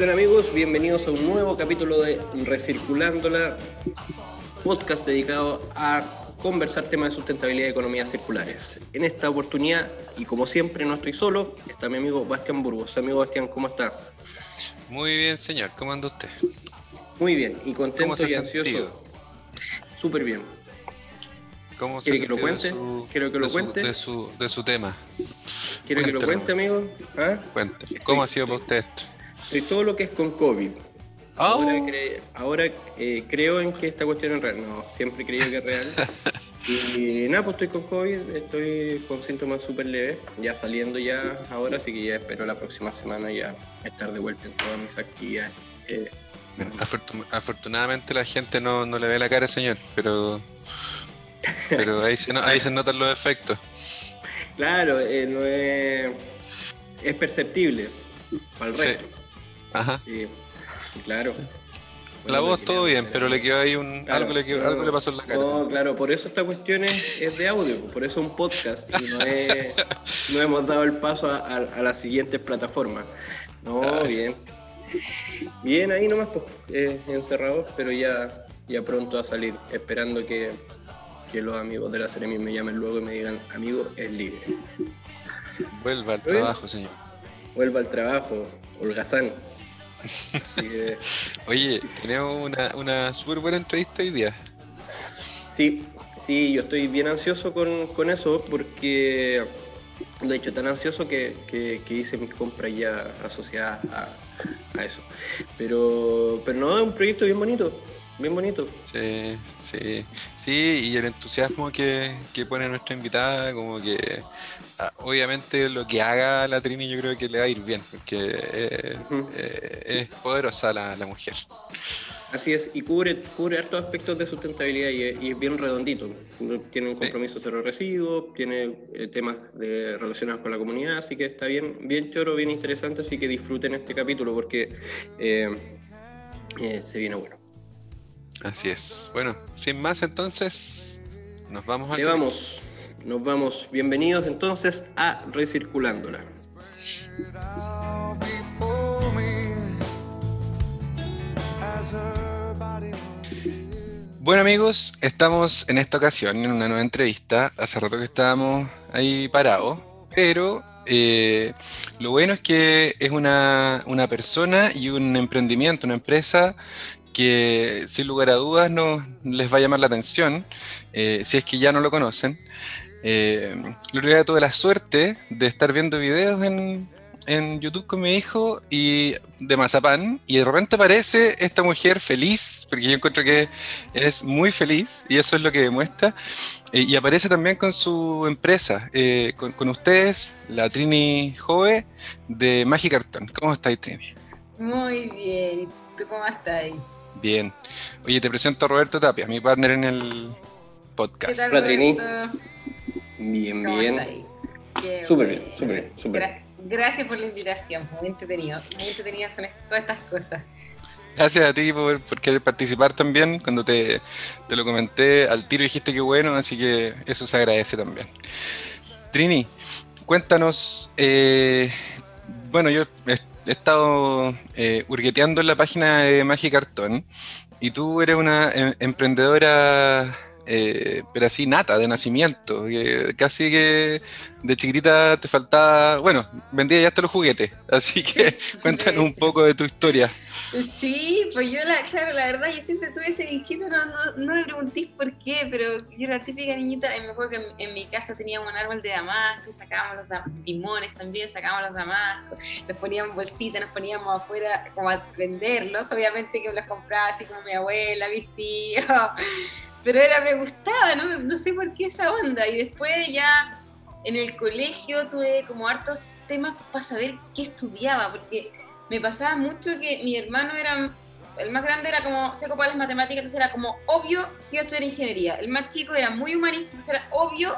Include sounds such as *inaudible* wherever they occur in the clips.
tal amigos? Bienvenidos a un nuevo capítulo de Recirculándola, podcast dedicado a conversar temas de sustentabilidad y economías circulares. En esta oportunidad, y como siempre no estoy solo, está mi amigo Bastián Burgos. Amigo Bastián, ¿cómo está? Muy bien, señor. ¿Cómo anda usted? Muy bien, y contento y ansioso. Súper bien. ¿Cómo ¿Quiere que lo cuente? Quiero que lo cuente. de, su, de su tema. ¿Quiere que lo cuente, amigo? ¿Ah? ¿Cómo ha sido para usted esto? Estoy todo lo que es con COVID. Ahora, eh, creo en que esta cuestión es real. No, siempre he creído que es real. *laughs* y nada, pues estoy con COVID, estoy con síntomas súper leves, ya saliendo ya ahora, así que ya espero la próxima semana ya estar de vuelta en todas mis actividades. Eh, afortunadamente la gente no, le ve la cara, señor, pero pero ahí se, ahí se notan los efectos. Claro, eh, no es, es perceptible para el resto. Ajá. Claro. la voz todo bien, pero le quedó ahí un. algo, le quedó, algo le pasó en la cara. No, claro, por eso esta cuestión es, de audio, por eso es un podcast y no, es, *laughs* no hemos dado el paso a, las siguientes plataformas. No, bien. Bien, ahí nomás, pues, eh, encerrados, pero ya, ya pronto a salir, esperando que, que los amigos de la Ceremi me llamen luego y me digan, amigo, es libre. Vuelva al trabajo, señor. Vuelva al trabajo, holgazán. *laughs* Oye, tenemos una, una súper buena entrevista hoy día. Sí, sí, yo estoy bien ansioso con, eso porque, de hecho, tan ansioso que, hice mis compras ya asociadas a, eso. Pero, pero no, es un proyecto bien bonito bien bonito. Sí, sí, sí, y el entusiasmo que, que pone nuestra invitada, como que obviamente lo que haga la Trini yo creo que le va a ir bien, porque eh, eh, es poderosa la, mujer. Así es, y cubre, cubre hartos aspectos de sustentabilidad y, es bien redondito. Tiene un compromiso cero residuos, tiene eh, temas de, relacionados con la comunidad, así que está bien, bien choro, bien interesante, así que disfruten este capítulo porque se viene bueno. Así es. Bueno, sin más entonces, nos vamos a... Le vamos, nos vamos. Bienvenidos entonces a Recirculándola. Bueno amigos, estamos en esta ocasión en una nueva entrevista. Hace rato que estábamos ahí parados, pero eh, lo bueno es que es una, una, persona y un emprendimiento, una empresa que sin lugar a dudas no les va a llamar la atención, eh, si es que ya no lo conocen. Eh, otro día tuve la suerte de estar viendo videos en, en, YouTube con mi hijo y de Mazapán y de repente aparece esta mujer feliz, porque yo encuentro que es muy feliz y eso es lo que demuestra, eh, y aparece también con su empresa, eh, con, con, ustedes, la Trini Jove de Magic Cartón. ¿Cómo estáis, Trini? Muy bien, ¿tú cómo estás? Bien. Oye, te presento a Roberto Tapia, mi partner en el podcast. Hola, Trini. Bien, bien. Súper bien, súper bien, Gracias por la invitación, muy entretenido. Muy entretenidas son todas estas cosas. Gracias a ti por, querer participar también. Cuando te, lo comenté al tiro dijiste que bueno, así que eso se agradece también. Trini, cuéntanos, eh, bueno, yo he estado eh, hurgueteando en la página de Magic Cartón y tú eres una em, emprendedora, eh, pero así nata, de nacimiento. casi que de chiquitita te faltaba, bueno, vendía ya hasta los juguetes, *laughs* así que cuéntanos un poco de tu historia. Sí, pues yo, la, claro, la verdad, yo siempre tuve ese bichito, no, no, no me preguntéis por qué, pero yo era típica niñita, me acuerdo que en, mi casa teníamos un árbol de damasco, sacábamos los limones también, sacábamos los damascos, los poníamos bolsitas, nos poníamos afuera como a venderlos, obviamente que los compraba así como mi abuela, mi tío, pero era, me gustaba, no, no sé por qué esa onda, y después ya en el colegio tuve como hartos temas para saber qué estudiaba, porque me pasaba mucho que mi hermano era, el más grande era como seco para las matemáticas, entonces era como obvio que iba a estudiar ingeniería. El más chico era muy humanista, entonces era obvio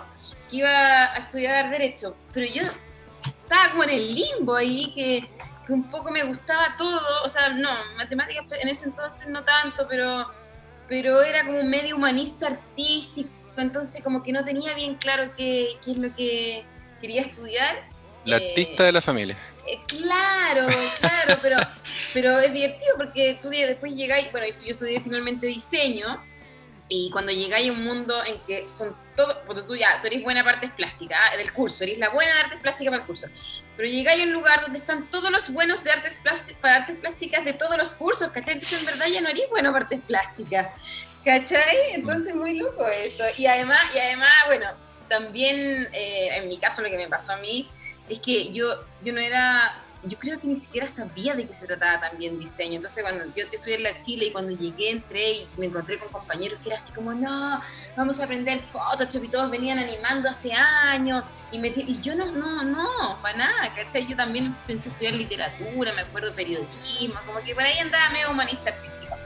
que iba a estudiar derecho. Pero yo estaba como en el limbo ahí, que, que un poco me gustaba todo, o sea, no, matemáticas en ese entonces no tanto, pero, pero era como medio humanista artístico, entonces como que no tenía bien claro qué, qué es lo que quería estudiar La eh, artista de la familia. eh, claro, claro, pero, *laughs* pero es divertido porque de- después llegáis, bueno, yo estudié finalmente diseño y cuando llegáis a un mundo en que son todos, porque tú ya, tú eres buena para artes plásticas del curso, eres la buena de artes plásticas para el curso, pero llegáis a un lugar donde están todos los buenos de artes plásticas, para artes plásticas de todos los cursos, ¿cachai? Entonces en verdad ya no eres bueno para artes plásticas, ¿cachai? Entonces muy loco eso. Y además, y además bueno, también eh, en mi caso lo que me pasó a mí es que yo, yo no era, yo creo que ni siquiera sabía de qué se trataba también diseño. Entonces cuando yo, estudié en la Chile y cuando llegué entré y me encontré con compañeros que era así como, no, vamos a aprender Photoshop y todos venían animando hace años y, me, y yo no, no, no, para nada, ¿cachai? Yo también pensé estudiar literatura, me acuerdo periodismo, como que por ahí andaba medio humanista artístico.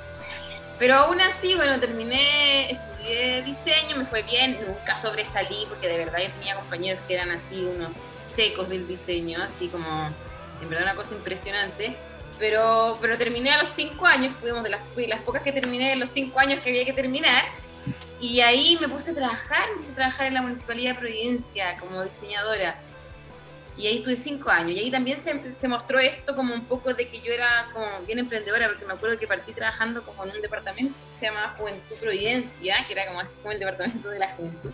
Pero aún así, bueno, terminé, estudié diseño, me fue bien, nunca sobresalí porque de verdad yo tenía compañeros que eran así unos secos del diseño, así como, en verdad una cosa impresionante. Pero, pero terminé a los cinco años, fuimos de las, fui las pocas que terminé de los cinco años que había que terminar. Y ahí me puse a trabajar, me puse a trabajar en la Municipalidad de Providencia como diseñadora. Y ahí tuve cinco años. Y ahí también se, se, mostró esto como un poco de que yo era como bien emprendedora, porque me acuerdo que partí trabajando como en un departamento que se llamaba Juventud Providencia, que era como así como el departamento de la juventud.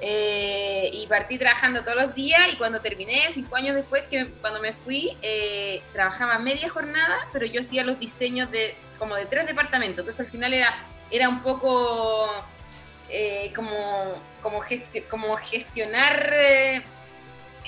Eh, y partí trabajando todos los días y cuando terminé, cinco años después, que cuando me fui, eh, trabajaba media jornada, pero yo hacía los diseños de como de tres departamentos. Entonces al final era, era un poco eh, como, como, como gestionar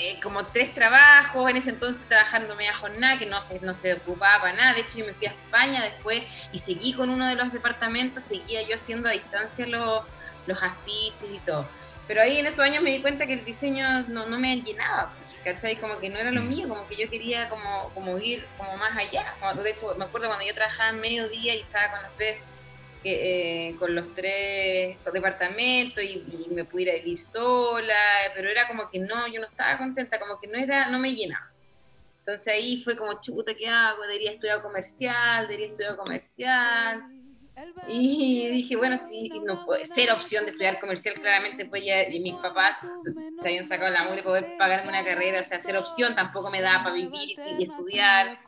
eh, como tres trabajos, en ese entonces trabajando media jornada, que no se, no se ocupaba para nada. De hecho, yo me fui a España después y seguí con uno de los departamentos, seguía yo haciendo a distancia los, los afiches y todo. Pero ahí en esos años me di cuenta que el diseño no, no me llenaba, ¿cachai? Como que no era lo mío, como que yo quería como, como ir como más allá. Como, de hecho, me acuerdo cuando yo trabajaba en mediodía y estaba con los tres, eh, con los tres departamentos y, y, me pudiera vivir sola, pero era como que no, yo no estaba contenta, como que no era, no me llenaba. Entonces ahí fue como, chuta, ¿qué hago? Debería estudiar comercial, debería estudiar comercial. Y dije, bueno, si no puede ser opción de estudiar comercial, claramente pues ya y mis papás se, habían sacado la mugre poder pagarme una carrera, o sea, ser opción tampoco me da para vivir y estudiar,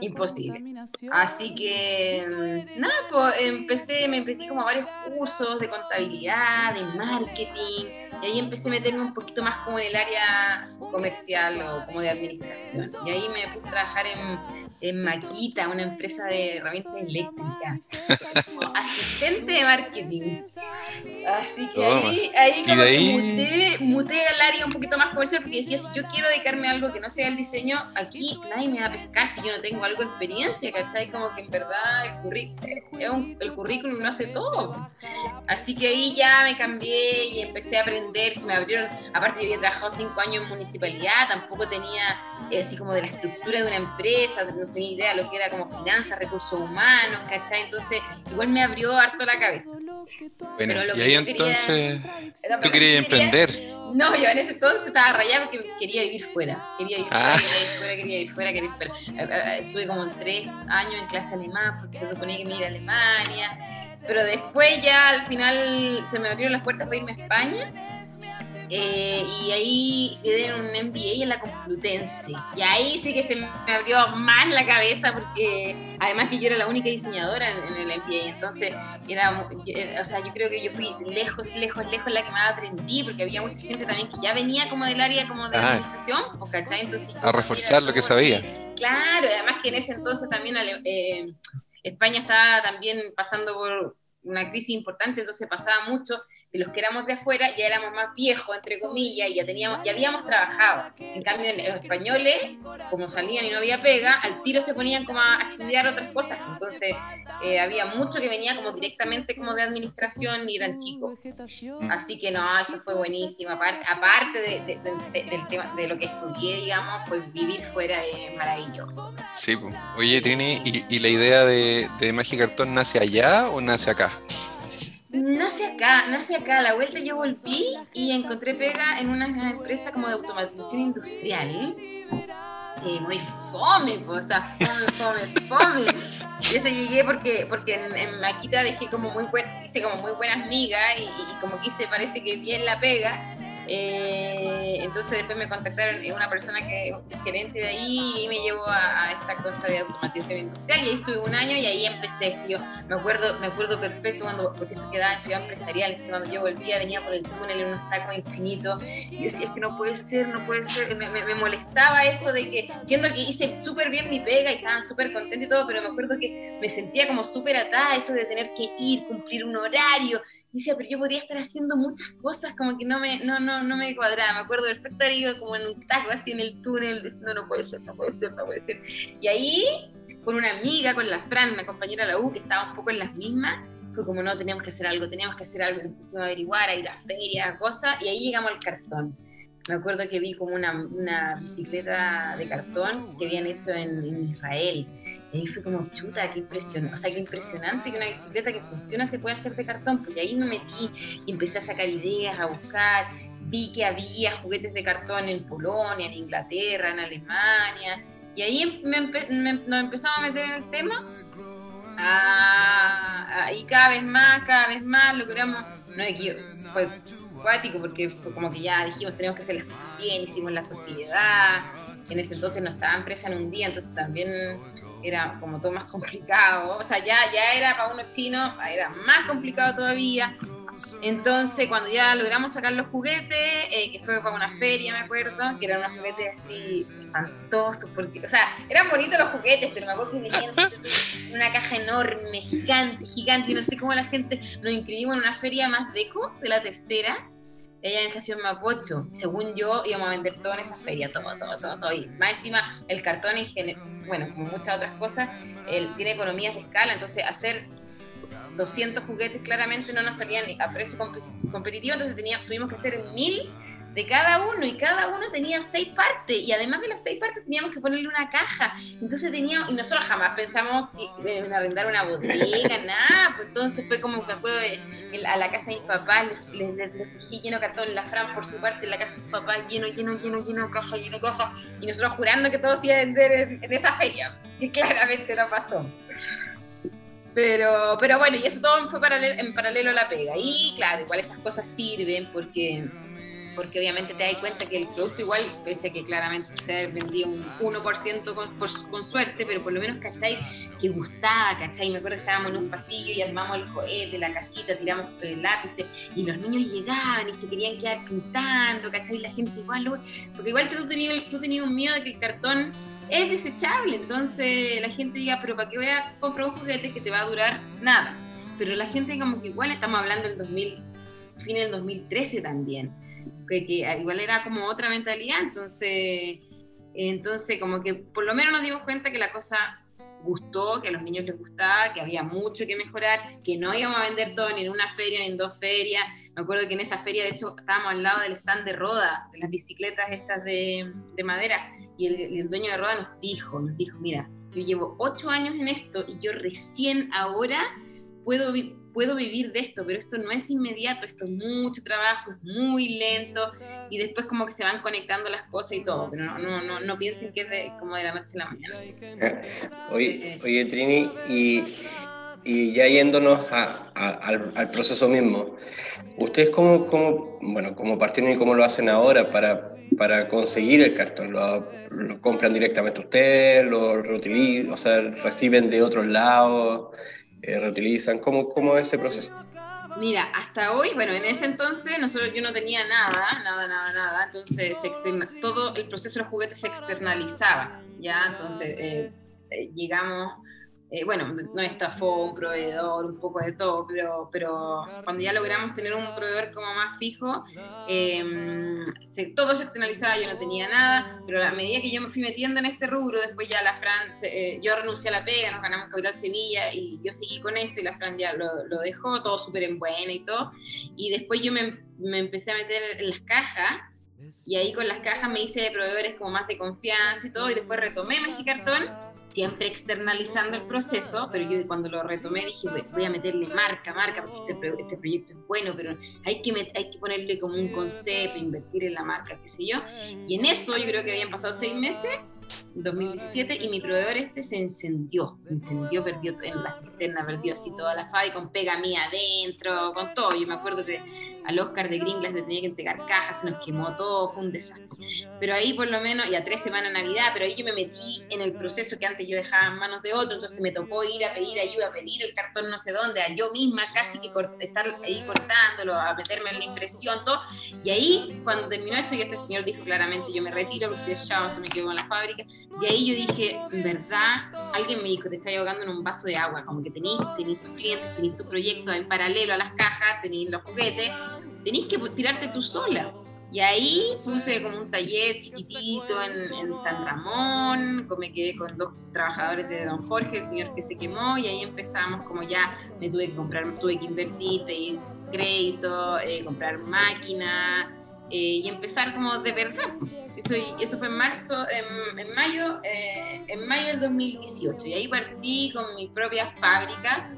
imposible. Así que, nada, pues empecé, me metí como a varios cursos de contabilidad, de marketing, y ahí empecé a meterme un poquito más como en el área comercial o como de administración. Y ahí me puse a trabajar en en Maquita, una empresa de herramientas eléctricas, como *laughs* asistente de marketing. Así que Toma. ahí, ahí como que muté, muté al área un poquito más comercial porque decía, si yo quiero dedicarme a algo que no sea el diseño, aquí nadie me va a pescar si yo no tengo algo de experiencia, ¿cachai? Como que en verdad el, el currículum lo hace todo. Así que ahí ya me cambié y empecé a aprender, se me abrieron, aparte yo había trabajado cinco años en municipalidad, tampoco tenía eh, así como de la estructura de una empresa, no tenía idea de lo que era como finanzas, recursos humanos, ¿cachai? Entonces igual me abrió harto la cabeza. Bueno, Pero lo y que ahí yo quería- entonces Era tú querías quería- emprender. No, yo en ese entonces estaba rayada porque quería vivir fuera. Quería vivir Ah. fuera, quería vivir fuera, quería vivir fuera, quería fuera. Eh, eh, Estuve como tres años en clase alemán porque se suponía que me iba a Alemania. Pero después ya al final se me abrieron las puertas para irme a España. Eh, y ahí quedé en un MBA en la Complutense. Y ahí sí que se me abrió más la cabeza porque además que yo era la única diseñadora en, en el MBA. Entonces, era, mu- yo- era- o sea, yo creo que yo fui lejos, lejos, lejos la que más aprendí porque había mucha gente también que ya venía como del área como de Ah. administración, pues, ¿cachai? Entonces, A reforzar lo que sabía. que- Claro, además que en ese entonces también eh, España estaba también pasando por una crisis importante, entonces pasaba mucho los que éramos de afuera ya éramos más viejos, entre comillas, y ya teníamos, ya habíamos trabajado. En cambio, los españoles, como salían y no había pega, al tiro se ponían como a, estudiar otras cosas. Entonces, eh, había mucho que venía como directamente como de administración y eran chicos. Así que no, eso fue buenísimo. Aparte, aparte de, de- de- de- del tema, de lo que estudié, digamos, pues vivir fuera es maravilloso. Sí. Oye, Trini, ¿y, la idea de, de Magia Cartón nace allá o nace acá? Nace acá, nace acá. A la vuelta yo volví y encontré pega en una empresa como de automatización industrial. Eh, muy fome, pues, o sea, fome, fome, fome. Y eso llegué porque, porque en, en Maquita dejé como muy buen, hice como muy buenas migas y, y como que hice parece que bien la pega. Eh, entonces después me contactaron una persona que es gerente de ahí y me llevó a, esta cosa de automatización industrial y ahí estuve un año y ahí empecé. Yo me acuerdo, me acuerdo perfecto cuando, porque esto quedaba en ciudad empresarial, cuando yo volvía venía por el túnel en unos tacos infinitos y yo decía, es que no puede ser, no puede ser, me, me, molestaba eso de que, siendo que hice súper bien mi pega y estaban súper contenta y todo, pero me acuerdo que me sentía como súper atada, eso de tener que ir, cumplir un horario, y decía, pero yo podría estar haciendo muchas cosas, como que no me, no, no, no me cuadraba. Me acuerdo perfecto, iba como en un taco así en el túnel, diciendo, no puede ser, no puede ser, no puede ser. Y ahí, con una amiga, con la Fran, una compañera de la U, que estaba un poco en las mismas, fue como, no, teníamos que hacer algo, teníamos que hacer algo, nos pusimos a averiguar, a ir a ferias, cosas, y ahí llegamos al cartón. Me acuerdo que vi como una, una bicicleta de cartón que habían hecho en, en Israel y ahí fue como, chuta, qué impresionante, o sea, qué impresionante que una bicicleta que funciona se puede hacer de cartón. Pues ahí me metí y empecé a sacar ideas, a buscar. Vi que había juguetes de cartón en Polonia, en Inglaterra, en Alemania. Y ahí nos empezamos a meter en el tema. Ah, y cada vez más, cada vez más logramos. No fue cuático porque fue como que ya dijimos, tenemos que hacer las cosas bien, hicimos la sociedad. En ese entonces no estaban presa en un día, entonces también era como todo más complicado. O sea, ya, ya era para unos chinos, era más complicado todavía. Entonces, cuando ya logramos sacar los juguetes, eh, que fue para una feria, me acuerdo, que eran unos juguetes así espantosos, porque, o sea, eran bonitos los juguetes, pero me acuerdo que venían en una caja enorme, gigante, gigante, y no sé cómo la gente nos inscribimos en una feria más deco de la tercera, ella en Estación Mapocho. Según yo, íbamos a vender todo en esa feria, todo, todo, todo, todo. Y más encima, el cartón, en bueno, como muchas otras cosas, él tiene economías de escala, entonces hacer 200 juguetes claramente no nos salían a precio competitivo, entonces teníamos, tuvimos que hacer mil de cada uno y cada uno tenía seis partes y además de las seis partes teníamos que ponerle una caja. Entonces teníamos, y nosotros jamás pensamos en arrendar una bodega, *laughs* nada, pues entonces fue como, me acuerdo, de, a la casa de mis papás, les, les, les, lleno cartón, la Fran por su parte, en la casa de sus papás lleno, lleno, lleno, lleno caja, lleno caja, y nosotros jurando que todo se iba a vender en, esa feria, que claramente no pasó. Pero, pero bueno, y eso todo fue en paralelo a la pega. Y claro, igual esas cosas sirven porque porque obviamente te das cuenta que el producto igual, pese a que claramente se vendido un 1% con, con suerte, pero por lo menos, ¿cachai? Que gustaba, ¿cachai? Me acuerdo que estábamos en un pasillo y armamos el cohete, la casita, tiramos lápices y los niños llegaban y se querían quedar pintando, ¿cachai? La gente igual, porque igual que tú tenías, tú tenías un miedo de que el cartón es desechable, entonces la gente diga, pero ¿para qué voy a comprar un juguete que te va a durar nada? Pero la gente como que igual estamos hablando del 2000, fin del 2013 también que, igual era como otra mentalidad, entonces, entonces como que por lo menos nos dimos cuenta que la cosa gustó, que a los niños les gustaba, que había mucho que mejorar, que no íbamos a vender todo ni en una feria ni en dos ferias. Me acuerdo que en esa feria, de hecho, estábamos al lado del stand de Roda, de las bicicletas estas de, de madera, y el, el, dueño de Roda nos dijo, nos dijo, mira, yo llevo ocho años en esto y yo recién ahora puedo puedo vivir de esto, pero esto no es inmediato, esto es mucho trabajo, es muy lento y después como que se van conectando las cosas y todo, pero no, no, no, no piensen que es como de la noche a la mañana. Oye, oye Trini, y, y ya yéndonos al, al, proceso mismo, ¿ustedes cómo, cómo, bueno, cómo partieron y cómo lo hacen ahora para, para conseguir el cartón? ¿Lo, ¿Lo, compran directamente ustedes? ¿Lo reutilizan? O sea, reciben de otros lados? Eh, reutilizan? ¿Cómo, ¿Cómo es ese proceso? Mira, hasta hoy, bueno, en ese entonces nosotros yo no tenía nada, nada, nada, nada, entonces se todo el proceso de los juguetes se externalizaba, ¿ya? Entonces eh, eh, llegamos eh, bueno, no estafó un proveedor, un poco de todo, pero, pero cuando ya logramos tener un proveedor como más fijo, em, todo se externalizaba, yo no tenía nada, pero a medida que yo me fui metiendo en este rubro, después ya la Fran, eh, yo renuncié a la pega, nos ganamos Capital Sevilla y yo seguí con esto y la Fran ya lo, dejó, todo súper en buena y todo, y después yo me, empecé a meter en las cajas, y ahí con las cajas me hice de proveedores como más de confianza y todo, y después retomé Cartón siempre externalizando el proceso, pero yo cuando lo retomé dije, voy a meterle marca, marca, porque este, este, proyecto es bueno, pero hay que, hay que ponerle como un concepto, invertir en la marca, qué sé yo. Y en eso yo creo que habían pasado seis meses, 2017, y mi proveedor este se encendió, se encendió, perdió en la cisterna, perdió así toda la fa y con pega mía adentro, con todo. Yo me acuerdo que al Oscar de Gringlas le tenía que entregar cajas, se nos quemó todo, fue un desastre. Pero ahí por lo menos, y a tres semanas de Navidad, pero ahí yo me metí en el proceso que antes yo dejaba en manos de otros, entonces me tocó ir a pedir ayuda, a pedir el cartón no sé dónde, a yo misma casi que estar ahí cortándolo, a meterme en la impresión, todo. Y ahí, cuando terminó esto, y este señor dijo claramente, yo me retiro porque ya se me quedó en la fábrica, y ahí yo dije, verdad, alguien me dijo, te está ahogando en un vaso de agua, como que tenéis, tenéis tus clientes, tenéis tu proyecto en paralelo a las cajas, tenéis los juguetes, tenéis que tirarte tú sola. Y ahí puse como un taller chiquitito en, en, San Ramón, me quedé con dos trabajadores de Don Jorge, el señor que se quemó, y ahí empezamos como ya me tuve que comprar, tuve que invertir, pedir crédito, eh, comprar máquina eh, y empezar como de verdad. Eso, eso fue en marzo, en, mayo, eh, en mayo del 2018, y ahí partí con mi propia fábrica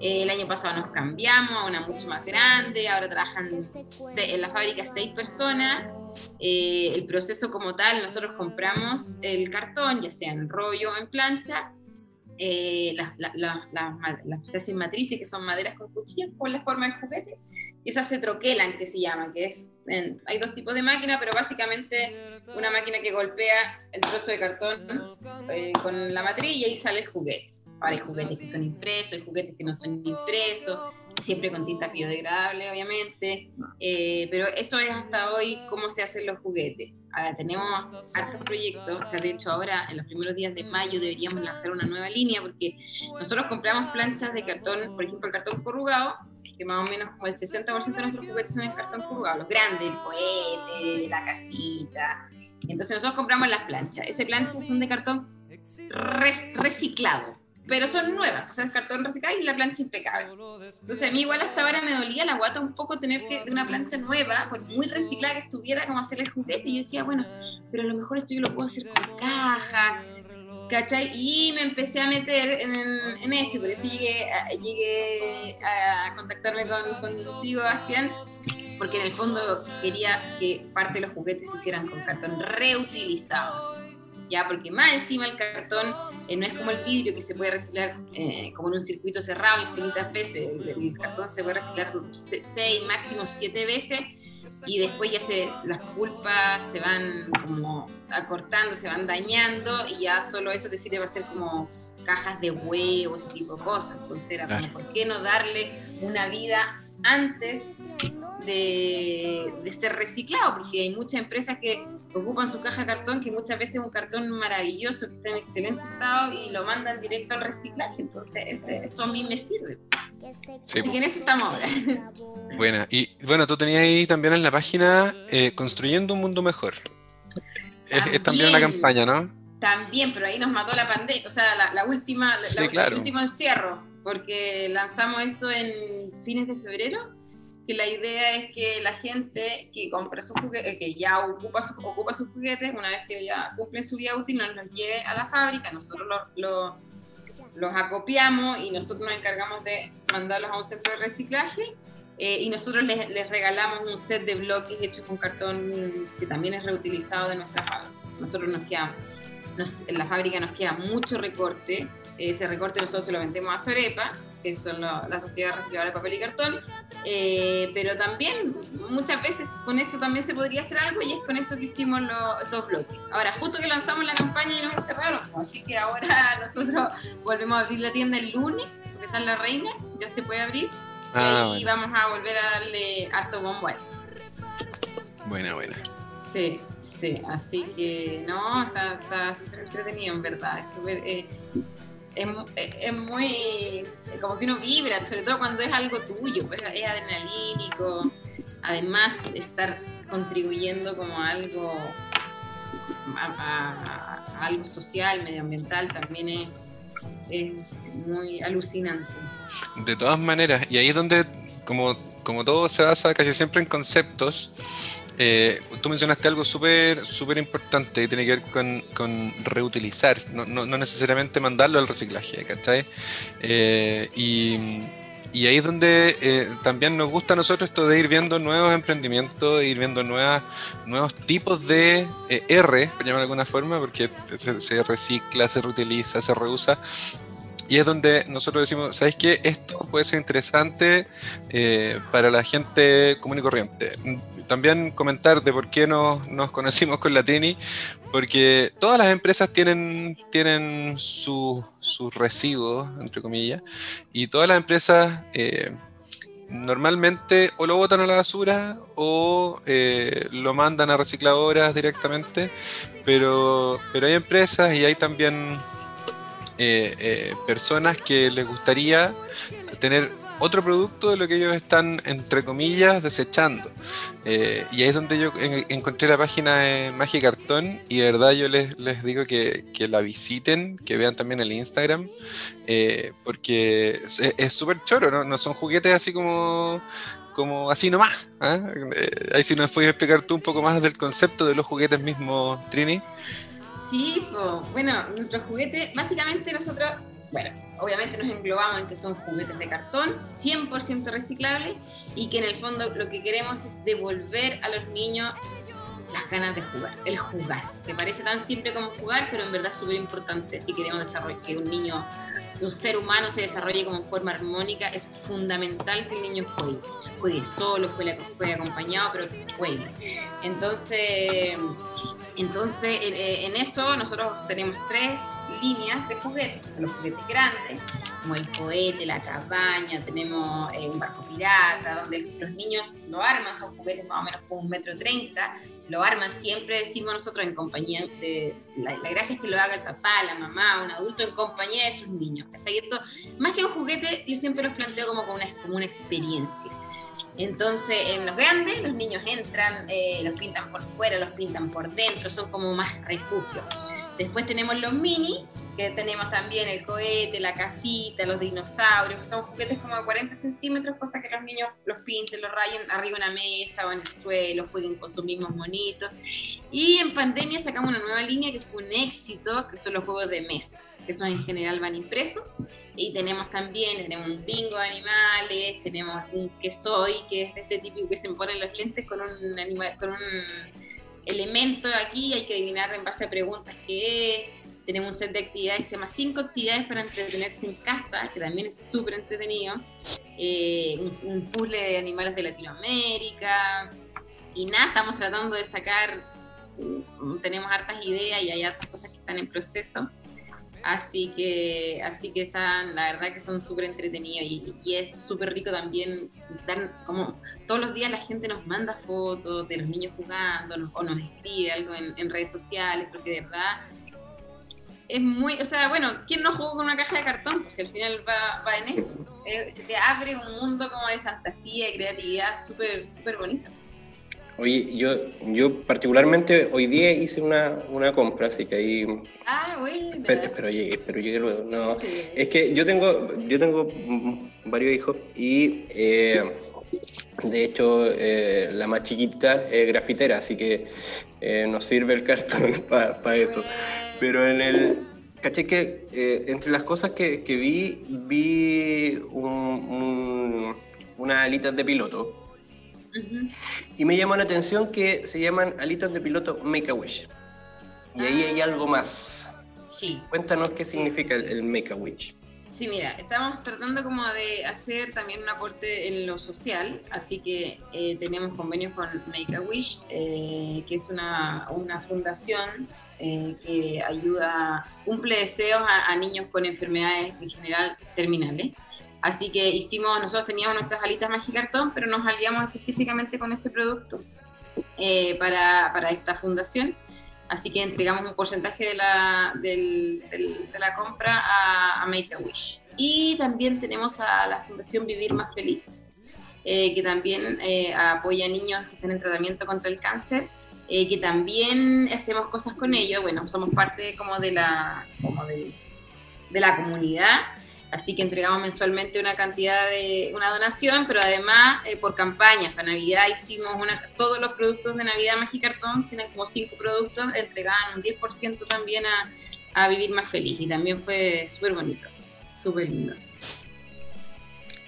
el año pasado nos cambiamos a una mucho más grande, ahora trabajan en la fábrica seis personas. Eh, el proceso como tal, nosotros compramos el cartón, ya sea en rollo o en plancha. Eh, las, se hacen matrices, que son maderas con cuchillas, con la forma del juguete. Y esas se troquelan, que se llama, que es, hay dos tipos de máquina, pero básicamente una máquina que golpea el trozo de cartón con la matriz y ahí sale el juguete. Ahora hay juguetes que son impresos, hay juguetes que no son impresos, siempre con tinta biodegradable, obviamente. Eh, pero eso es hasta hoy cómo se hacen los juguetes. Ahora tenemos hartos proyectos, o sea, de hecho ahora en los primeros días de mayo deberíamos lanzar una nueva línea porque nosotros compramos planchas de cartón, por ejemplo el cartón corrugado, que más o menos como el 60% de nuestros juguetes son en cartón corrugado, los grandes, el cohete, la casita. Entonces nosotros compramos las planchas. Esas planchas son de cartón reciclado pero son nuevas, o sea, el cartón reciclado y la plancha impecable. Entonces a mí igual hasta ahora me dolía la guata un poco tener que de una plancha nueva, pues muy reciclada que estuviera como hacer el juguete y yo decía, bueno, pero a lo mejor esto yo lo puedo hacer con caja, ¿cachai? Y me empecé a meter en, en esto por eso llegué a, llegué a contactarme con, contigo, Bastián, porque en el fondo quería que parte de los juguetes se hicieran con cartón reutilizado ya porque más encima el cartón eh, no es como el vidrio que se puede reciclar eh, como en un circuito cerrado infinitas veces, el, cartón se puede reciclar seis, máximo siete veces y después ya se, las pulpas se van como acortando, se van dañando y ya solo eso te sirve para hacer como cajas de huevos, ese tipo de cosas. Entonces era como, ¿por qué no darle una vida antes de, ser reciclado, porque hay muchas empresas que ocupan su caja de cartón, que muchas veces es un cartón maravilloso, que está en excelente estado y lo mandan directo al reciclaje, entonces eso a mí me sirve. Así que en eso estamos ahora. *laughs* Buena, y bueno, tú tenías ahí también en la página eh, Construyendo un Mundo Mejor. es, también una campaña, ¿no? También, pero ahí nos mató la pandemia, o sea, la, última, el último encierro, porque lanzamos esto en fines de febrero que la idea es que la gente que compra sus juguetes, que ya ocupa, ocupa sus juguetes, una vez que ya cumplen su vida útil, nos los lleve a la fábrica, nosotros los acopiamos y nosotros nos encargamos de mandarlos a un centro de reciclaje eh, y nosotros les, les, regalamos un set de bloques hechos con cartón que también es reutilizado de nuestra fábrica. Nosotros nos queda, en la fábrica nos queda mucho recorte, ese recorte nosotros se lo vendemos a Sorepa, que son la Sociedad Recicladora de Papel y Cartón, eh, pero también muchas veces con eso también se podría hacer algo y es con eso que hicimos los dos bloques. Ahora, justo que lanzamos la campaña y nos encerraron, así que ahora *laughs* nosotros volvemos a abrir la tienda el lunes, que está en La Reina, ya se puede abrir, ah, y vamos a volver a darle harto bombo a eso. Buena, buena. Sí, sí, así que no, está súper entretenido en verdad. Es eh, es, muy como que uno vibra, sobre todo cuando es algo tuyo, pues es adrenalínico, además estar contribuyendo como algo a, algo social, medioambiental también es, es, muy alucinante. De todas maneras, y ahí es donde como, como todo se basa casi siempre en conceptos, eh, tú mencionaste algo súper súper importante que tiene que ver con, reutilizar, no, no, necesariamente mandarlo al reciclaje, ¿cachai? Eh, y, ahí es donde eh, también nos gusta a nosotros esto de ir viendo nuevos emprendimientos, ir viendo nuevas, nuevos tipos de R, por llamar de alguna forma, porque se, recicla, se reutiliza, se reusa Y es donde nosotros decimos, ¿sabes qué? Esto puede ser interesante eh, para la gente común y corriente. También comentar de por qué nos, nos conocimos con la Trini, porque todas las empresas tienen, tienen sus residuos, entre comillas, y todas las empresas eh, normalmente o lo botan a la basura o eh, lo mandan a recicladoras directamente, pero, pero hay empresas y hay también eh, personas que les gustaría tener otro producto de lo que ellos están, entre comillas, desechando. Eh, y ahí es donde yo encontré la página de Magicartón y de verdad yo les, digo que, que, la visiten, que vean también el Instagram, porque es súper choro, ¿no? no son juguetes así como como así nomás. ¿ah? ahí si nos puedes explicar tú un poco más del concepto de los juguetes mismos, Trini. Sí, bueno, nuestros juguetes, básicamente nosotros, bueno, obviamente nos englobamos en que son juguetes de cartón, 100% reciclables, y que en el fondo lo que queremos es devolver a los niños las ganas de jugar, el jugar. Que parece tan simple como jugar, pero en verdad es súper importante si queremos que un niño, un ser humano se desarrolle como forma armónica, es fundamental que el niño juegue. Juegue solo, juegue, acompañado, pero juegue. Entonces, entonces, en eso nosotros tenemos tres líneas de juguetes, que son los juguetes grandes, como el cohete, la cabaña, tenemos eh, un barco pirata, donde los niños lo arman, son juguetes más o menos como un metro treinta, lo arman siempre, decimos nosotros, en compañía de... La, gracia es que lo haga el papá, la mamá, un adulto en compañía de sus niños. Esto, más que un juguete, yo siempre los planteo como, como, una, experiencia. Entonces, en los grandes, los niños entran, eh, los pintan por fuera, los pintan por dentro, son como más refugio. Después tenemos los mini, que tenemos también el cohete, la casita, los dinosaurios, que son juguetes como de 40 centímetros, cosa que los niños los pinten, los rayen arriba en una mesa o en el suelo, jueguen con sus mismos monitos. Y en pandemia sacamos una nueva línea que fue un éxito, que son los juegos de mesa, que son en general van impresos y tenemos también, tenemos un bingo de animales, tenemos un que soy, que es este típico que se ponen los lentes con un animal, con un elemento aquí, hay que adivinar en base a preguntas qué es. Tenemos un set de actividades que se llama cinco actividades para entretenerte en casa, que también es súper entretenido. Eh, un, puzzle de animales de Latinoamérica. Y nada, estamos tratando de sacar, mm, tenemos hartas ideas y hay hartas cosas que están en proceso Así que, así que están, la verdad que son súper entretenidos y, es súper rico también, dan, como todos los días la gente nos manda fotos de los niños jugando o nos escribe algo en, redes sociales, porque de verdad es muy, o sea, bueno, ¿quién no jugó con una caja de cartón? Pues al final va, va en eso. Eh, se te abre un mundo como de fantasía y creatividad súper, súper bonito. Oye, yo, yo particularmente hoy día hice una, una compra, así que ahí. Ah, bueno. Pero, llegué, pero llegué luego. No, es que yo tengo, yo tengo varios hijos y eh, de hecho eh, la más chiquita es grafitera, así que eh, nos sirve el cartón *laughs* para eso. Pero en el. Caché que entre las cosas que, que vi, vi un, unas alitas de piloto y me llamó la atención que se llaman alitas de piloto Make a Wish. Y ahí hay algo más. Sí. Cuéntanos qué significa el, Make a Wish. Sí, mira, estamos tratando como de hacer también un aporte en lo social, así que eh, tenemos convenios con Make a Wish, eh, que es una, una fundación eh, que ayuda, cumple deseos a, a, niños con enfermedades en general terminales. Así que hicimos, nosotros teníamos nuestras alitas Magicartón, pero nos aliamos específicamente con ese producto eh, para, para, esta fundación. Así que entregamos un porcentaje de la, de la compra a, Make a Wish. Y también tenemos a la Fundación Vivir Más Feliz, eh, que también eh, apoya a niños que están en tratamiento contra el cáncer, que también hacemos cosas con ellos. Bueno, somos parte como de la, como de, de la comunidad Así que entregamos mensualmente una cantidad de una donación, pero además eh, por campañas. Para Navidad hicimos una, todos los productos de Navidad Magicartón, tienen como cinco productos, entregaban un 10% también a, a, Vivir Más Feliz. Y también fue súper bonito, súper lindo.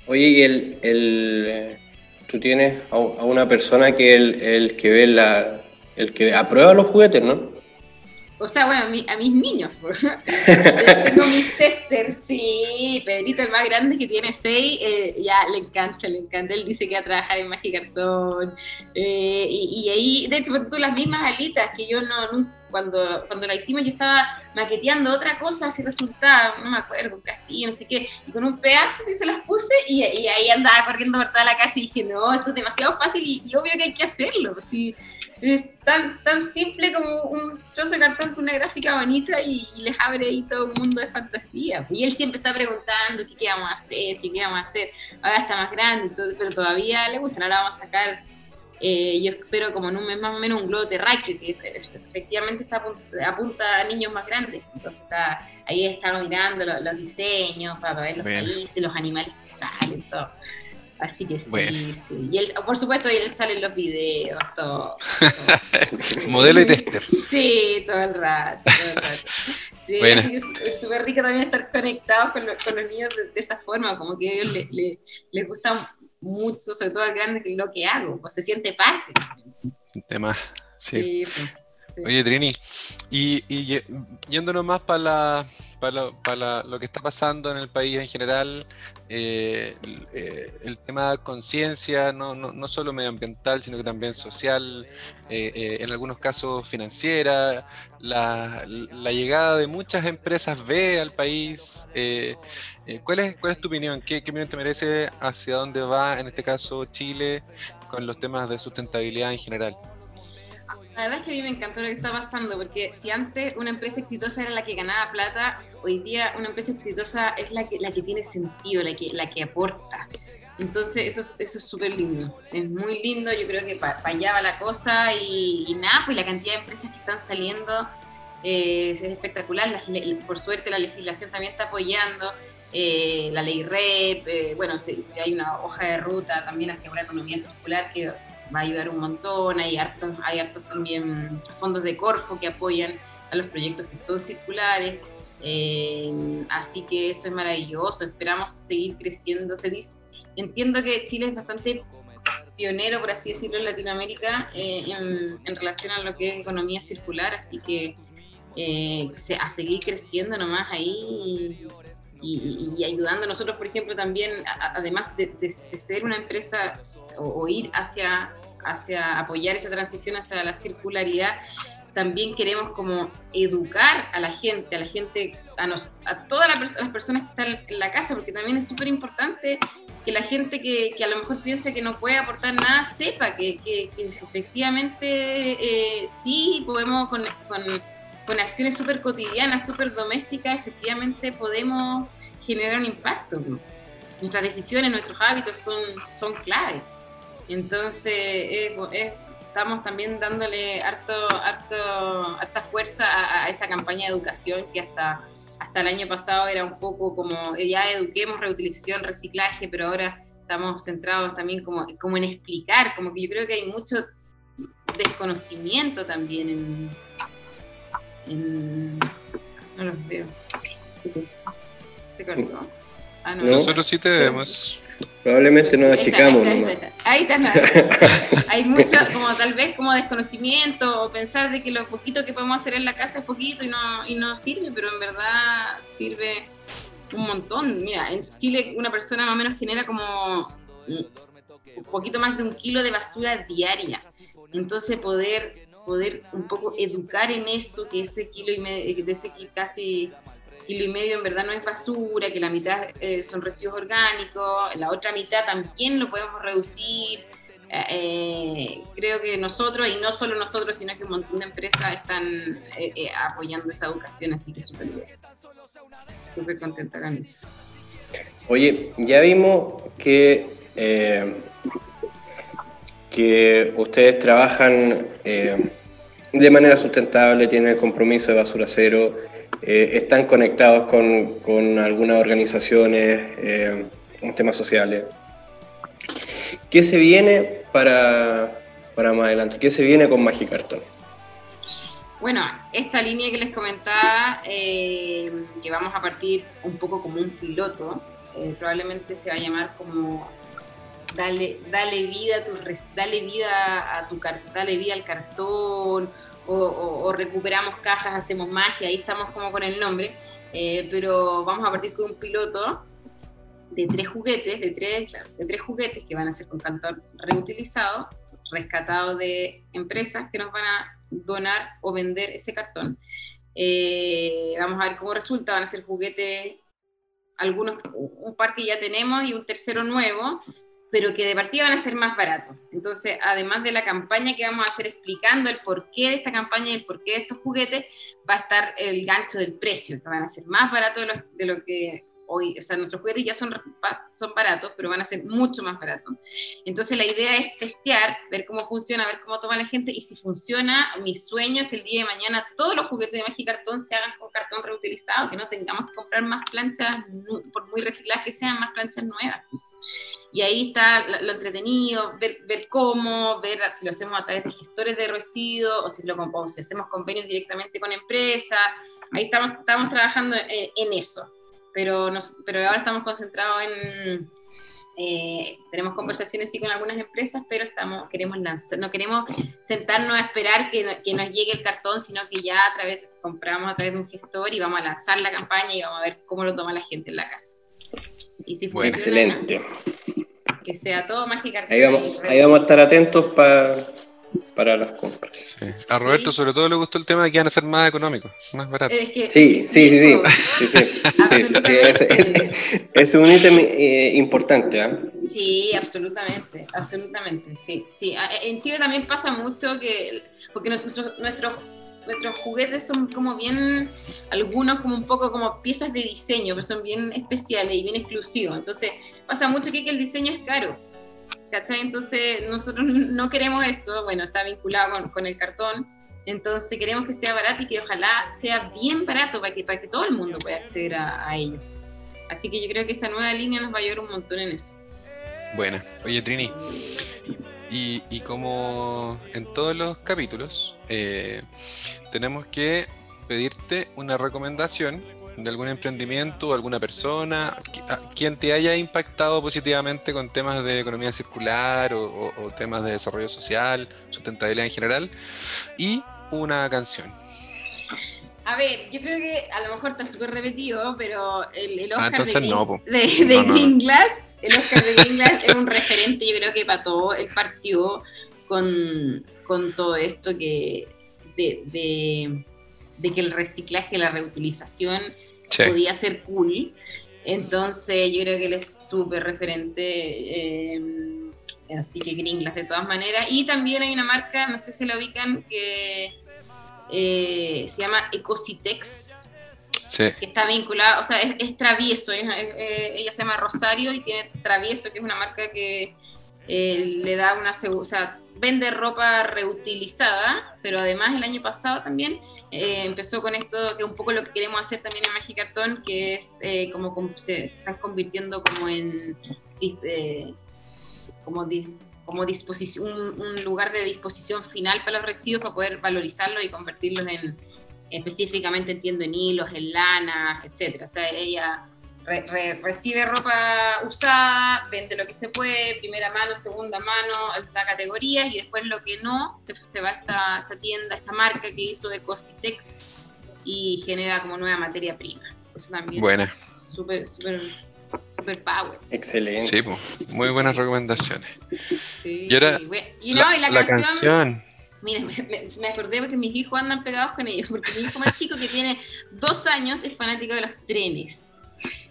Oye, y el, el, tú tienes a, una persona que el, el que ve la, el que aprueba los juguetes, ¿no? O sea, bueno, a, mis niños. *laughs* Tengo mis testers, sí. Pedrito, el más grande que tiene seis, eh, ya le encanta, le encanta. Él dice que va a trabajar en Magicartón. Eh, y, ahí, de hecho, tú las mismas alitas que yo no, cuando, cuando la hicimos, yo estaba maqueteando otra cosa, así resultaba, no me acuerdo, un castillo, no sé qué, y con un pedazo así se las puse y, ahí andaba corriendo por toda la casa y dije, no, esto es demasiado fácil y, obvio que hay que hacerlo. Así, es tan, tan simple como un trozo de cartón con una gráfica bonita y, les abre ahí todo un mundo de fantasía. Y él siempre está preguntando qué, qué vamos a hacer, qué, qué vamos a hacer. Ahora está más grande, pero todavía le gusta, ahora vamos a sacar eh, yo espero como en un mes más o menos un globo terráqueo que efectivamente está apunta a niños más grandes. Entonces está, ahí estamos mirando los, diseños para ver los países, los animales que salen, todo. Así que sí, sí. Y él, por supuesto, él sale en los videos, todo. *laughs* Modelo y tester. Sí, todo el rato. Todo el rato. Sí, es súper rico también estar conectados con, con los niños de, esa forma, como que a ellos les, les gusta mucho, sobre todo al grande, lo que hago, pues se siente parte. Tema, sí. Pues, Oye, Trini, y, y yéndonos más para para lo que está pasando en el país en general, eh, eh, el tema de conciencia, no, no, no, solo medioambiental, sino que también social, eh, en algunos casos financiera, la, la, llegada de muchas empresas B al país. ¿cuál, es, ¿Cuál es tu opinión? ¿Qué, ¿Qué opinión te merece hacia dónde va, en este caso, Chile, con los temas de sustentabilidad en general? La verdad es que a mí me encantó lo que está pasando, porque si antes una empresa exitosa era la que ganaba plata, hoy día una empresa exitosa es la que, la que tiene sentido, la que, la que aporta. Entonces eso, eso es súper lindo, es muy lindo, yo creo que para allá va la cosa y, nada, pues la cantidad de empresas que están saliendo eh, es espectacular, por suerte la legislación también está apoyando, eh, la ley REP, eh, bueno, hay una hoja de ruta también hacia una economía circular que va a ayudar un montón, hay hartos, hay hartos también fondos de Corfo que apoyan a los proyectos que son circulares, eh, así que eso es maravilloso, esperamos seguir creciendo. Se entiendo que Chile es bastante pionero, por así decirlo, en Latinoamérica eh, en, relación a lo que es economía circular, así que eh, a seguir creciendo nomás ahí y, ayudando nosotros, por ejemplo, también, además de, ser una empresa o, ir hacia, hacia apoyar esa transición hacia la circularidad, también queremos como educar a la gente, a la gente, a, nos, a todas las, personas que están en la casa, porque también es súper importante que la gente que, que, a lo mejor piensa que no puede aportar nada sepa que, que, efectivamente eh, sí podemos con, con, con acciones súper cotidianas, súper domésticas, efectivamente podemos generar un impacto. Nuestras decisiones, nuestros hábitos son, son clave. Entonces, es, es estamos también dándole harto, harto, harta fuerza a, esa campaña de educación que hasta, hasta el año pasado era un poco como ya eduquemos reutilización, reciclaje, pero ahora estamos centrados también como, como en explicar, como que yo creo que hay mucho desconocimiento también en... no los veo. Se cortó. Ah, no. Nosotros sí te vemos. Probablemente nos achicamos. Ahí está, nada. *laughs* Hay mucho, como tal vez como desconocimiento o pensar de que lo poquito que podemos hacer en la casa es poquito y no, y no sirve, pero en verdad sirve un montón. Mira, en Chile una persona más o menos genera como un poquito más de un kilo de basura diaria. Entonces poder, poder un poco educar en eso, que ese kilo y medio, de ese casi kilo y medio en verdad no es basura, que la mitad eh, son residuos orgánicos, la otra mitad también lo podemos reducir. Eh, eh, creo que nosotros, y no solo nosotros, sino que un montón de empresas están apoyando esa educación, así que súper bien. Súper contenta con eso. Oye, ya vimos que, que ustedes trabajan de manera sustentable, tienen el compromiso de basura cero, eh, están conectados con, con algunas organizaciones eh, en temas sociales. ¿Qué se viene para, para más adelante? ¿Qué se viene con Magicartón? Bueno, esta línea que les comentaba, eh, que vamos a partir un poco como un piloto, probablemente se va a llamar como dale, dale vida a tu dale vida a tu dale vida al cartón o, recuperamos cajas, hacemos magia, ahí estamos como con el nombre, eh, pero vamos a partir con un piloto de tres juguetes, de tres, de tres juguetes que van a ser con cartón reutilizado, rescatado de empresas que nos van a donar o vender ese cartón. Eh, vamos a ver cómo resulta, van a ser juguetes, algunos, un par que ya tenemos y un tercero nuevo, pero que de partida van a ser más baratos. Entonces, además de la campaña que vamos a hacer explicando el porqué de esta campaña y el porqué de estos juguetes, va a estar el gancho del precio, que van a ser más baratos de lo, que hoy, o sea, nuestros juguetes ya son, son baratos, pero van a ser mucho más baratos. Entonces, la idea es testear, ver cómo funciona, ver cómo toma la gente y si funciona, mi sueño es que el día de mañana todos los juguetes de Magic Cartón se hagan con cartón reutilizado, que no tengamos que comprar más planchas, por muy recicladas que sean, más planchas nuevas. Y ahí está lo entretenido, ver, ver cómo, ver si lo hacemos a través de gestores de residuos o si, lo, o si hacemos convenios directamente con empresas. Ahí estamos, estamos trabajando en, eso. Pero, nos, pero ahora estamos concentrados en, eh, tenemos conversaciones sí con algunas empresas, pero estamos, queremos lanzar, no queremos sentarnos a esperar que, que, nos llegue el cartón, sino que ya a través, compramos a través de un gestor y vamos a lanzar la campaña y vamos a ver cómo lo toma la gente en la casa. Y si funciona, Excelente que sea todo mágica. Ahí vamos, ahí vamos a estar atentos para para las compras. A Roberto sobre todo le gustó el tema de que van a ser más económicos, más baratos. sí, sí, sí, sí, *laughs* es, un ítem eh, importante. ¿eh? Sí, absolutamente, absolutamente, sí, sí. En Chile también pasa mucho que, porque nuestros, nuestros nuestros juguetes son como bien, algunos como un poco como piezas de diseño, pero son bien especiales y bien exclusivos. Entonces, pasa mucho que, el diseño es caro. ¿Cachai? Entonces, nosotros *laughs* no queremos esto, bueno, está vinculado con, el cartón, entonces queremos que sea barato y que ojalá sea bien barato para que, para que todo el mundo pueda acceder a, ello. Así que yo creo que esta nueva línea nos va a ayudar un montón en eso. Buena. Oye, Trini, y, y, como en todos los capítulos, eh, tenemos que pedirte una recomendación de algún emprendimiento o alguna persona, quien te haya impactado positivamente con temas de economía circular o, temas de desarrollo social, sustentabilidad en general, y una canción. A ver, yo creo que a lo mejor está súper repetido, pero el, el Oscar de, Green, Glass, el Oscar de Green Glass es un referente, yo creo que para todo. El partido con, con todo esto que de, de, que el reciclaje, la reutilización podía ser cool. Entonces yo creo que él es súper referente. Eh, así que gringlas de todas maneras. Y también hay una marca, no sé si la ubican, que eh, se llama Ecositex. Que está vinculada, o sea, es, travieso. Eh, ella se llama Rosario y tiene travieso, que es una marca que le da una. O sea, vende ropa reutilizada, pero además el año pasado también eh, empezó con esto, que un poco lo que queremos hacer también en Magicartón, que es eh, como, se, están convirtiendo como en eh, como, como disposición, un, lugar de disposición final para los residuos para poder valorizarlos y convertirlos en específicamente entiendo en hilos, en lana, etcétera. O sea, ella recibe ropa usada, vende lo que se puede, primera mano, segunda mano, da categorías y después lo que no, se, va a esta, esta, tienda, esta marca que hizo Ecositex y genera como nueva materia prima. Eso también Buena. Súper, súper, súper power. Excelente. Sí, muy buenas recomendaciones. Sí. Y ahora, y no, y la, canción, Miren, me, me, acordé porque mis hijos andan pegados con ellos, porque mi hijo más chico que tiene dos años es fanático de los trenes.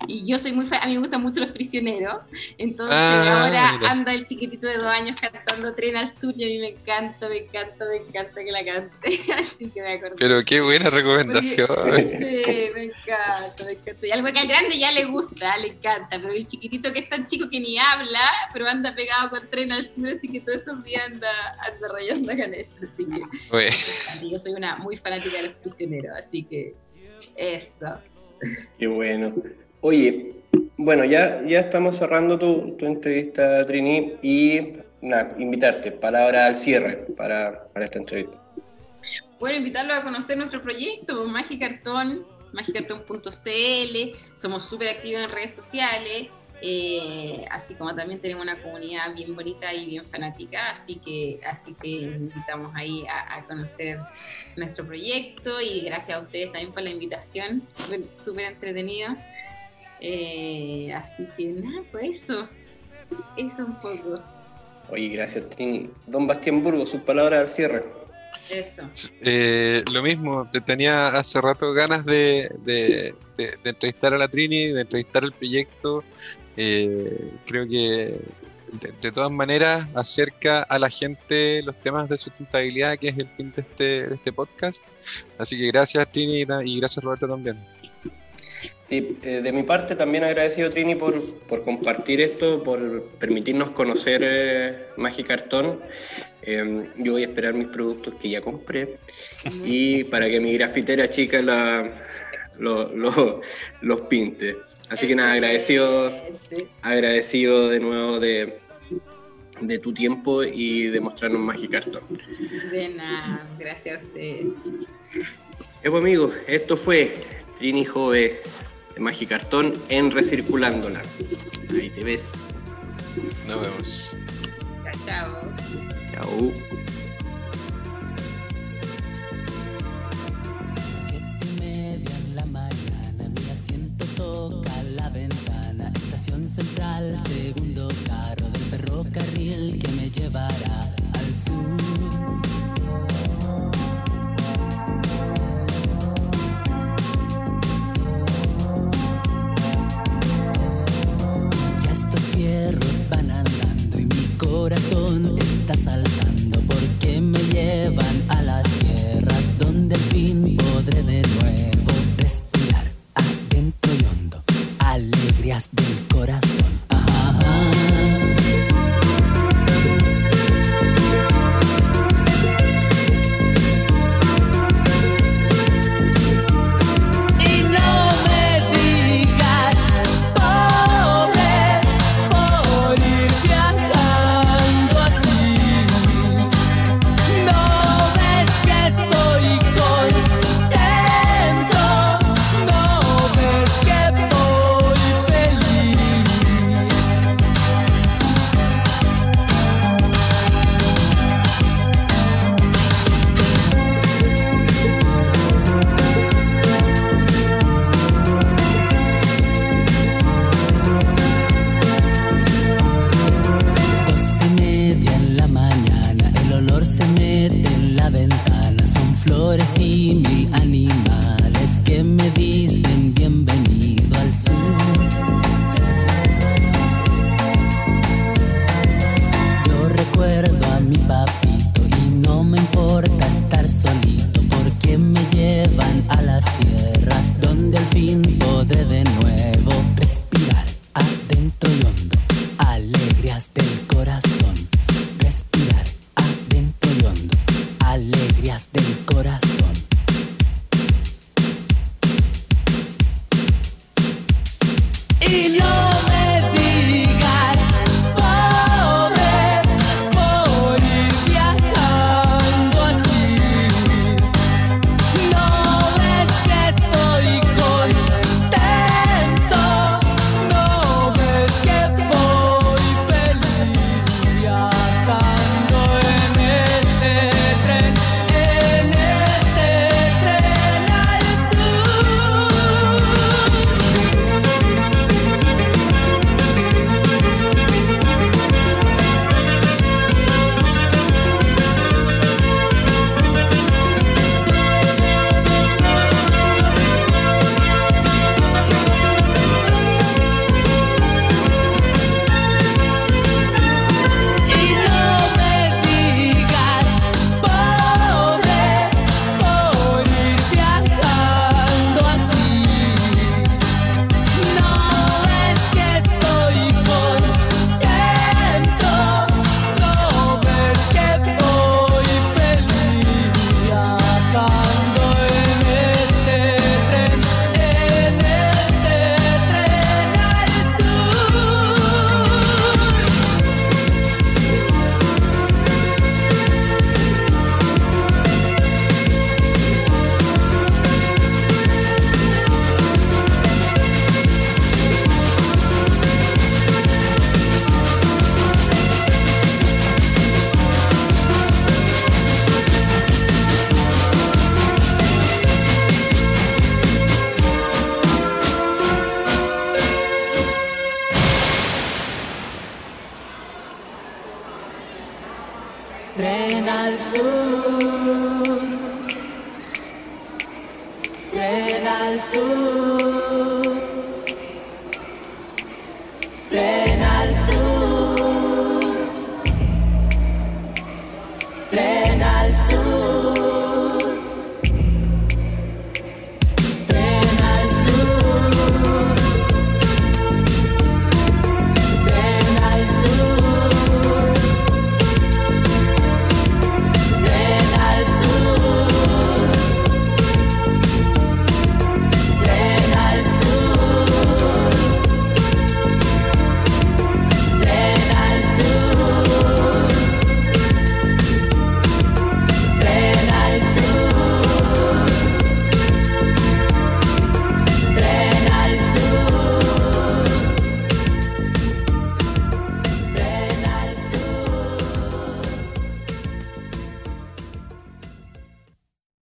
Y yo soy muy fan, a mí me gustan mucho los prisioneros. Entonces ah, ahora anda el chiquitito de dos años cantando Tren al Sur y a mí me encanta, me encanta, me encanta que la cante. *laughs* Así que me acuerdo. Pero qué buena recomendación. sí, me encanta, me encanta. Y algo que al grande ya le gusta, le encanta, pero el chiquitito que es tan chico que ni habla, pero anda pegado con Tren al Sur, así que todos estos días anda, anda rayando con eso. Así que yo soy una muy fanática de los prisioneros, así que eso. Qué bueno. Oye, bueno, ya, ya estamos cerrando tu, entrevista, Trini, y nada, invitarte, palabra al cierre para, esta entrevista. Bueno, invitarlo a conocer nuestro proyecto, Magicartón, magicartón.cl, somos súper activos en redes sociales, Eh, así como también tenemos una comunidad bien bonita y bien fanática, así que, así que invitamos ahí a, conocer nuestro proyecto y gracias a ustedes también por la invitación, súper entretenida. Eh, así que nada, pues eso, eso un poco. Oye, gracias Trini. Don Bastián Burgo, sus palabras al cierre. Eso. Eh, lo mismo, tenía hace rato ganas de, de, entrevistar a la Trini, de entrevistar el proyecto. Eh, creo que de, todas maneras acerca a la gente los temas de sustentabilidad, que es el fin de este, de este podcast. Así que gracias Trini y gracias Roberto también. Sí, eh, de mi parte también agradecido Trini por, por compartir esto, por permitirnos conocer eh, Magicartón. Em, yo voy a esperar mis productos que ya compré y para que mi grafitera chica la, los pinte. Así que nada, agradecido, agradecido de nuevo de, de tu tiempo y de mostrarnos Magicartón. De nada, gracias a ustedes. Pues, amigos, esto fue Trini Jove de Magicartón en Recirculándola. Ahí te ves. Nos vemos. Chao, chao. Chao.